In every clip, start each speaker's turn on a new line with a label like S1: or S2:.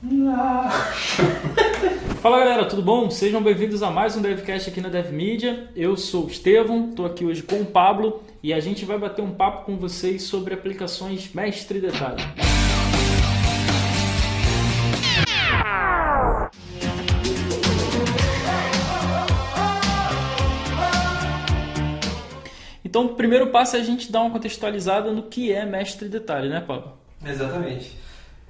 S1: Não.
S2: Fala galera, tudo bom? Sejam bem-vindos a mais um DevCast aqui na DevMedia. Eu sou o Estevão, estou aqui hoje com o Pablo e a gente vai bater um papo com vocês sobre aplicações mestre detalhe. Então, o primeiro passo é a gente dar uma contextualizada no que é mestre detalhe, né, Pablo?
S3: Exatamente.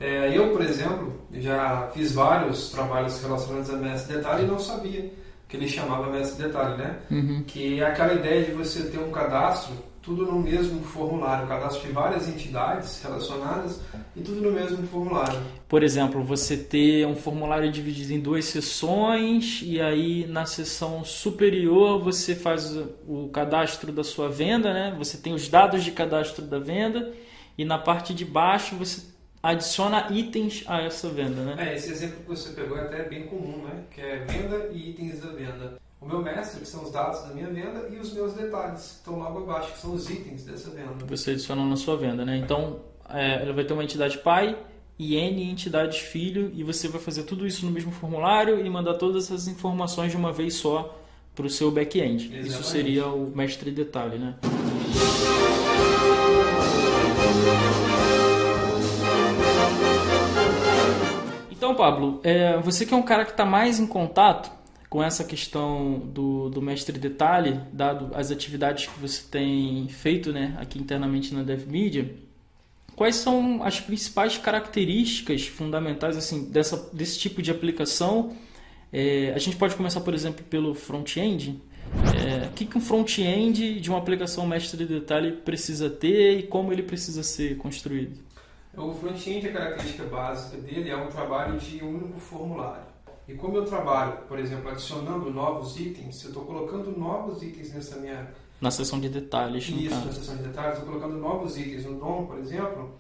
S3: É, eu, por exemplo, já fiz vários trabalhos relacionados a mestre detalhe e não sabia que ele chamava mestre detalhe, né?
S2: Uhum.
S3: Que é aquela ideia de você ter um cadastro, tudo no mesmo formulário, cadastro de várias entidades relacionadas e tudo no mesmo formulário.
S2: Por exemplo, você ter um formulário dividido em duas seções e aí na seção superior você faz o cadastro da sua venda, né? Você tem os dados de cadastro da venda e na parte de baixo você adiciona itens a essa venda, né?
S3: É, esse exemplo que você pegou é até bem comum, né? Que é venda e itens da venda. O meu mestre, que são os dados da minha venda, e os meus detalhes, que estão logo abaixo, que são os itens dessa venda.
S2: Você adiciona na sua venda, né? Então, é, ela vai ter uma entidade pai e N entidades filho, e você vai fazer tudo isso no mesmo formulário e mandar todas essas informações de uma vez só para o seu back-end. Isso seria o mestre detalhe, né? Então, Pablo, é, você que é um cara que está mais em contato com essa questão do, do mestre detalhe, dado as atividades que você tem feito né, aqui internamente na DevMedia, quais são as principais características fundamentais assim, dessa, desse tipo de aplicação? É, a gente pode começar, por exemplo, pelo front-end. É, o que, que um front-end de uma aplicação mestre detalhe precisa ter e como ele precisa ser construído?
S3: O front-end, a característica básica dele é um trabalho de um único formulário. E como eu trabalho, por exemplo, adicionando novos itens, eu estou colocando novos itens nessa minha
S2: Na seção de detalhes,
S3: isso, na
S2: caso.
S3: seção de detalhes, estou colocando novos itens no DOM, por exemplo,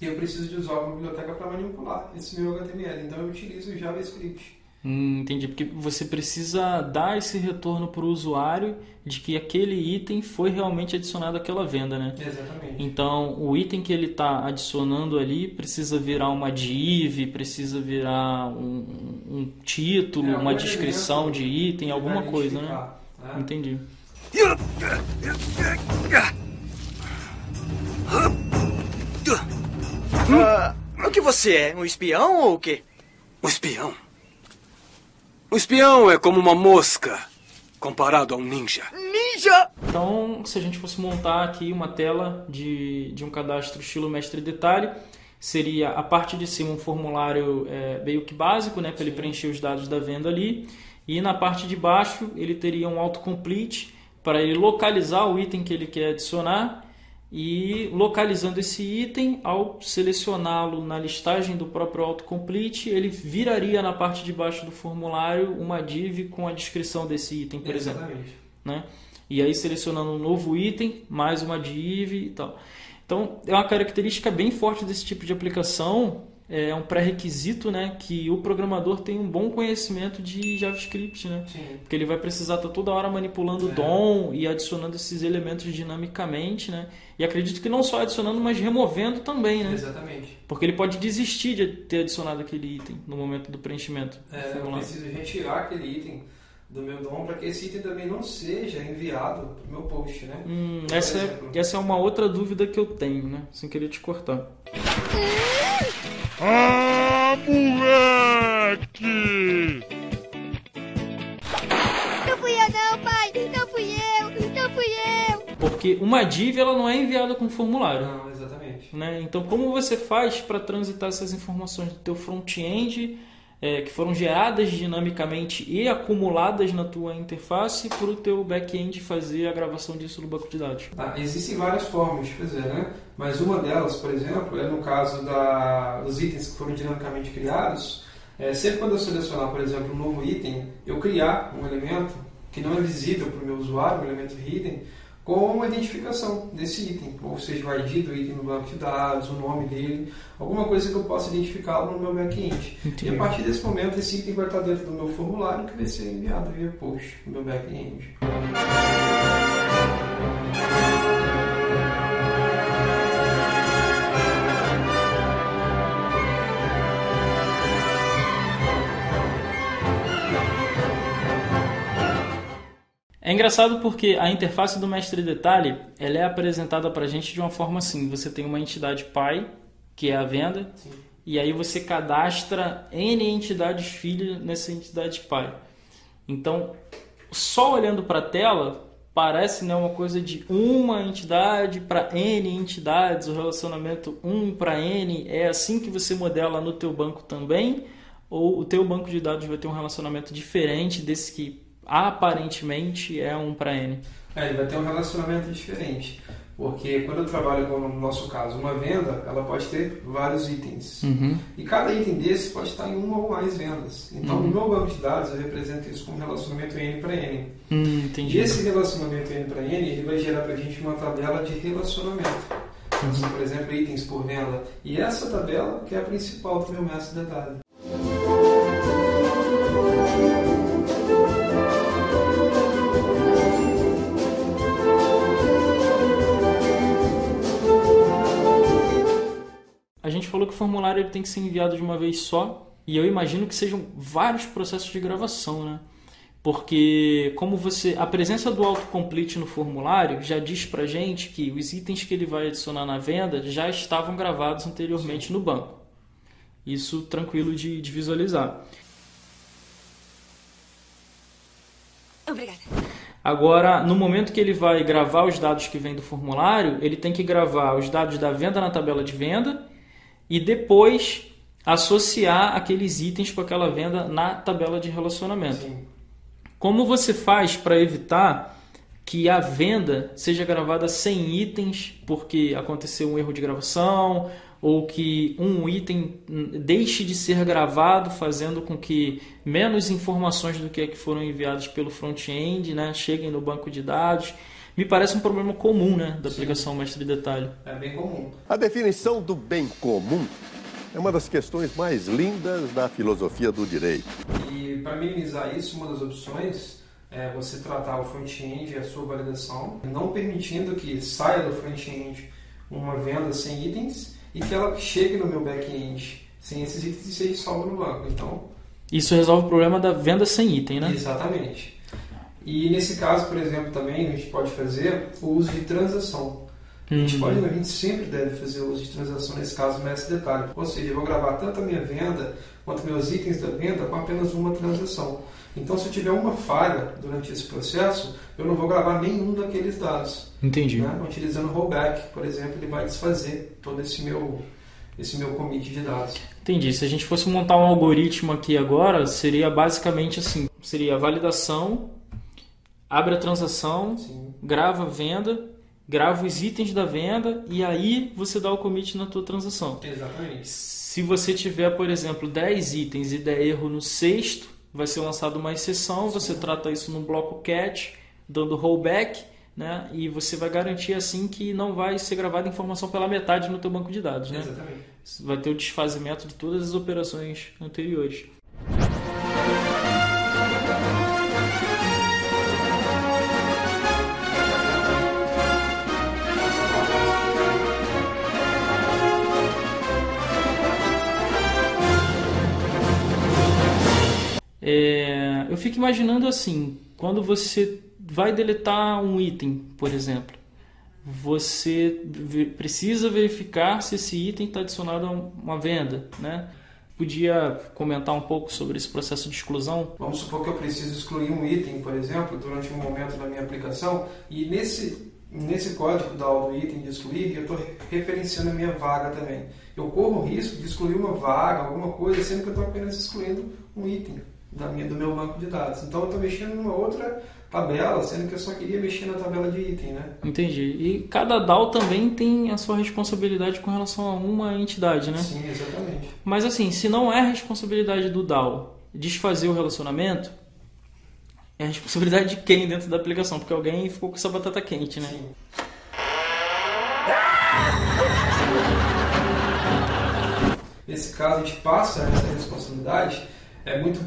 S3: e eu preciso de usar uma biblioteca para manipular esse meu HTML. Então eu utilizo o JavaScript.
S2: Hum, entendi, porque você precisa dar esse retorno para o usuário de que aquele item foi realmente adicionado àquela venda, né?
S3: Exatamente.
S2: Então, o item que ele está adicionando ali precisa virar uma div, precisa virar um, um título,
S3: É,
S2: uma descrição de item, alguma coisa, né?
S3: né?
S2: Entendi.
S4: Ah, o que você é? Um espião ou o quê?
S5: Um espião? Um espião é como uma mosca comparado a um ninja.
S4: Ninja!
S2: Então, se a gente fosse montar aqui uma tela de, de um cadastro estilo mestre detalhe, seria a parte de cima um formulário é, meio que básico, né, para ele preencher os dados da venda ali, e na parte de baixo ele teria um autocomplete para ele localizar o item que ele quer adicionar e localizando esse item, ao selecioná-lo na listagem do próprio autocomplete, ele viraria na parte de baixo do formulário uma div com a descrição desse item, por exemplo
S3: Exatamente.
S2: né? E aí selecionando um novo item, mais uma div e tal. Então, é uma característica bem forte desse tipo de aplicação, é um pré-requisito, né, que o programador tenha um bom conhecimento de JavaScript, né?
S3: Sim.
S2: Porque ele vai precisar estar toda hora manipulando o
S3: É.
S2: DOM e adicionando esses elementos dinamicamente, né? E acredito que não só adicionando, mas removendo também, né?
S3: Exatamente.
S2: Porque ele pode desistir de ter adicionado aquele item no momento do preenchimento. do
S3: É, eu preciso retirar aquele item do meu DOM para que esse item também não seja enviado para o meu post, né?
S2: Hum, essa, é, essa é uma outra dúvida que eu tenho, né? Sem querer te cortar.
S6: Ah, moleque!
S7: Não fui eu não, pai! Não fui eu! Não fui eu!
S2: Porque uma div ela não é enviada com formulário.
S3: Não, exatamente.
S2: Né? Então, como você faz para transitar essas informações do teu front-end é, que foram geradas dinamicamente e acumuladas na tua interface para o teu back-end fazer a gravação disso no banco de dados?
S3: Tá, existem várias formas de fazer, né? Mas uma delas, por exemplo, é no caso da, dos itens que foram dinamicamente criados. É, sempre quando eu selecionar, por exemplo, um novo item, eu criar um elemento que não é visível para o meu usuário, um elemento hidden, com uma identificação desse item, ou seja, o ID do item no banco de dados, o nome dele, alguma coisa que eu possa identificá-lo no meu back-end. E a partir desse momento, esse item vai estar dentro do meu formulário que vai ser enviado via post no meu back-end.
S2: É engraçado porque a interface do mestre detalhe ela é apresentada para a gente de uma forma assim: você tem uma entidade pai, que é a venda,
S3: Sim.
S2: e aí você cadastra N entidades filho nessa entidade pai. Então, só olhando para a tela, parece né, uma coisa de uma entidade para N entidades, o relacionamento 1 para N, é assim que você modela no teu banco também? Ou o teu banco de dados vai ter um relacionamento diferente desse que aparentemente é um para N?
S3: É, ele vai ter um relacionamento diferente. Porque quando eu trabalho com, no nosso caso, uma venda, ela pode ter vários itens. E cada item desse pode estar em uma ou mais vendas. Então, no meu banco de dados, eu represento isso como relacionamento N para N.
S2: Hum, entendi.
S3: E esse relacionamento N para N, ele vai gerar para a gente uma tabela de relacionamento. Assim, por exemplo, itens por venda. E essa tabela que é a principal do meu mestre detalhe.
S2: Falou que o formulário ele tem que ser enviado de uma vez só, e eu imagino que sejam vários processos de gravação, né? Porque como você, a presença do autocomplete no formulário já diz pra gente que os itens que ele vai adicionar na venda já estavam gravados anteriormente no banco. Isso tranquilo de, de visualizar.
S7: Obrigada.
S2: Agora, no momento que ele vai gravar os dados que vêm do formulário, ele tem que gravar os dados da venda na tabela de venda e depois associar aqueles itens com aquela venda na tabela de relacionamento.
S3: Sim.
S2: Como você faz para evitar que a venda seja gravada sem itens porque aconteceu um erro de gravação ou que um item deixe de ser gravado, fazendo com que menos informações do que, é que foram enviadas pelo front-end né, cheguem no banco de dados? Me parece um problema comum né, da aplicação mestre de detalhe.
S3: É bem comum.
S6: A definição do bem comum é uma das questões mais lindas da filosofia do direito.
S3: E para minimizar isso, uma das opções é você tratar o front-end e a sua validação, não permitindo que saia do front-end uma venda sem itens e que ela chegue no meu back-end sem esses itens e seja salvo no banco. Então,
S2: Isso resolve o problema da venda sem item, né?
S3: Exatamente. E nesse caso, por exemplo, também a gente pode fazer o uso de transação. A gente,
S2: Uhum.
S3: pode, a gente sempre deve fazer uso de transação nesse caso, mestre detalhe. Ou seja, eu vou gravar tanto a minha venda quanto meus itens da venda com apenas uma transação. Então, se eu tiver uma falha durante esse processo, eu não vou gravar nenhum daqueles dados.
S2: Entendi.
S3: Né? Utilizando o rollback, por exemplo, ele vai desfazer todo esse meu, esse meu commit de dados.
S2: Entendi. Se a gente fosse montar um algoritmo aqui agora, seria basicamente assim: seria a validação, abre a transação,
S3: Sim.
S2: grava a venda, grava os itens da venda e aí você dá o commit na tua transação.
S3: Exatamente.
S2: Se você tiver, por exemplo, 10 itens e der erro no sexto, vai ser lançada uma exceção, você trata isso no bloco catch, dando rollback, né? E você vai garantir assim que não vai ser gravada informação pela metade no teu banco de dados, né?
S3: Exatamente.
S2: Vai ter o desfazimento de todas as operações anteriores. É, eu fico imaginando assim, quando você vai deletar um item, por exemplo, você precisa verificar se esse item está adicionado a uma venda, né? Podia comentar um pouco sobre esse processo de exclusão?
S3: Vamos supor que eu preciso excluir um item, por exemplo, durante um momento da minha aplicação, e nesse, nesse código da do item de excluir, eu estou referenciando a minha vaga também. Eu corro o risco de excluir uma vaga, alguma coisa, sendo que eu estou apenas excluindo um item da minha, do meu banco de dados. Então eu estou mexendo numa outra tabela, sendo que eu só queria mexer na tabela de item, né?
S2: Entendi. E cada DAO também tem a sua responsabilidade com relação a uma entidade, né?
S3: Sim, exatamente.
S2: Mas assim, se não é responsabilidade do DAO desfazer o relacionamento, é responsabilidade de quem dentro da aplicação? Porque alguém ficou com essa batata quente, né?
S3: Sim. Nesse caso, a gente passa essa responsabilidade. É muito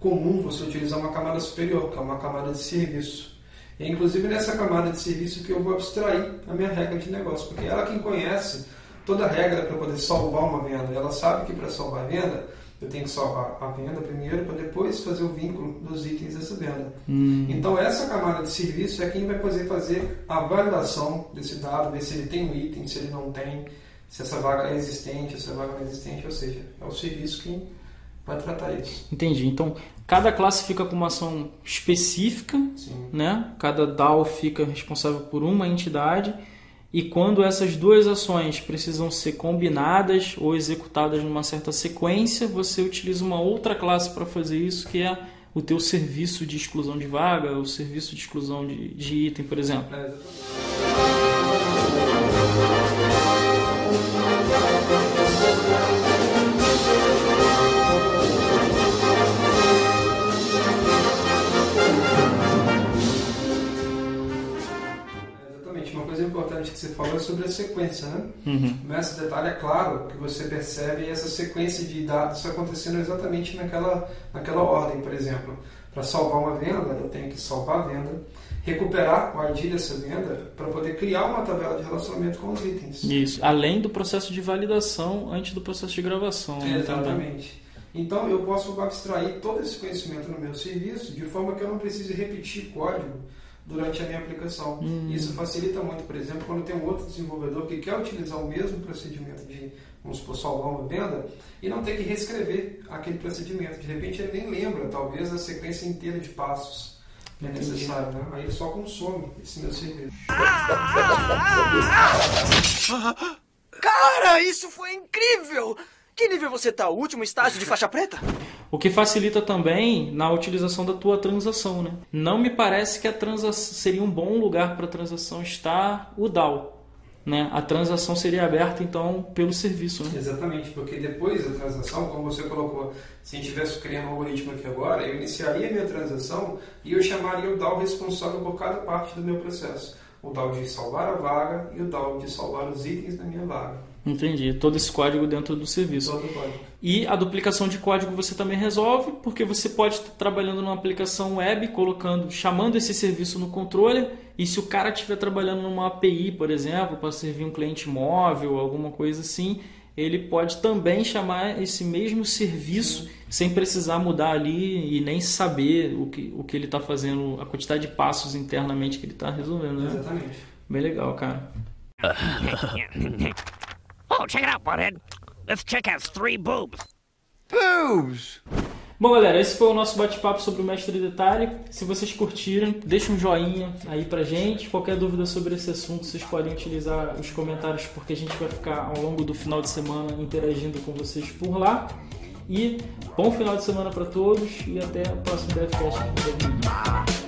S3: comum você utilizar uma camada superior, que é uma camada de serviço. É inclusive nessa camada de serviço que eu vou abstrair a minha regra de negócio, porque ela quem conhece toda a regra para poder salvar uma venda. Ela sabe que para salvar a venda Eu tenho que salvar a venda primeiro para depois fazer o vínculo dos itens dessa venda.
S2: Hum.
S3: Então essa camada de serviço é quem vai fazer fazer a validação desse dado, ver se ele tem um item, se ele não tem, se essa vaga é existente, se essa vaga não é existente, ou seja, é o serviço quem vai tratar isso.
S2: Entendi. Então, cada classe fica com uma ação específica,
S3: Sim.
S2: né? Cada DAO fica responsável por uma entidade. E quando essas duas ações precisam ser combinadas ou executadas numa certa sequência, você utiliza uma outra classe para fazer isso, que é o teu serviço de exclusão de vaga, o serviço de exclusão de, de item, por exemplo.
S3: É, exatamente. É sobre a sequência, né?
S2: Uhum.
S3: Nesse detalhe, é claro que você percebe essa sequência de dados acontecendo exatamente naquela, naquela ordem, por exemplo. Para salvar uma venda, eu tenho que salvar a venda, recuperar o ID dessa venda para poder criar uma tabela de relacionamento com os itens.
S2: Isso. Além do processo de validação antes do processo de gravação. também.
S3: Exatamente. Então eu posso abstrair todo esse conhecimento no meu serviço de forma que eu não precise repetir código durante a minha aplicação. Isso facilita muito, por exemplo, quando tem um outro desenvolvedor que quer utilizar o mesmo procedimento de, vamos supor, salvar uma venda e não ter que reescrever aquele procedimento. De repente ele nem lembra, talvez, a sequência inteira de passos que é necessário. Né? Aí ele só consome esse meu serviço.
S4: Cara, isso foi incrível! Que nível você tá? O último estágio de faixa preta?
S2: O que facilita também na utilização da tua transação, né? Não me parece que a transação seria um bom lugar para a transação estar o DAO, né? A transação seria aberta então pelo serviço, né?
S3: Exatamente, porque depois da transação, como você colocou, se a gente estivesse criando um algoritmo aqui agora, eu iniciaria a minha transação e eu chamaria o DAO responsável por cada parte do meu processo. O DAO de salvar a vaga e o DAO de salvar os itens da minha vaga.
S2: Entendi. Todo esse código dentro do serviço.
S3: Todo o código.
S2: E a duplicação de código você também resolve, porque você pode estar trabalhando numa aplicação web, colocando, chamando esse serviço no controller, e se o cara estiver trabalhando numa API, por exemplo, para servir um cliente móvel, alguma coisa assim, ele pode também chamar esse mesmo serviço sem precisar mudar ali e nem saber o que, o que ele está fazendo, a quantidade de passos internamente que ele está resolvendo. Né?
S3: Exatamente.
S2: Bem legal, cara.
S8: Oh, check it out, butthead. This chick has three boobs.
S2: Bom, galera, esse foi o nosso bate-papo sobre o Mestre Detalhe. Se vocês curtiram, deixa um joinha aí pra gente. Qualquer dúvida sobre esse assunto, vocês podem utilizar os comentários, porque a gente vai ficar ao longo do final de semana interagindo com vocês por lá. E bom final de semana para todos e até o próximo DevCast.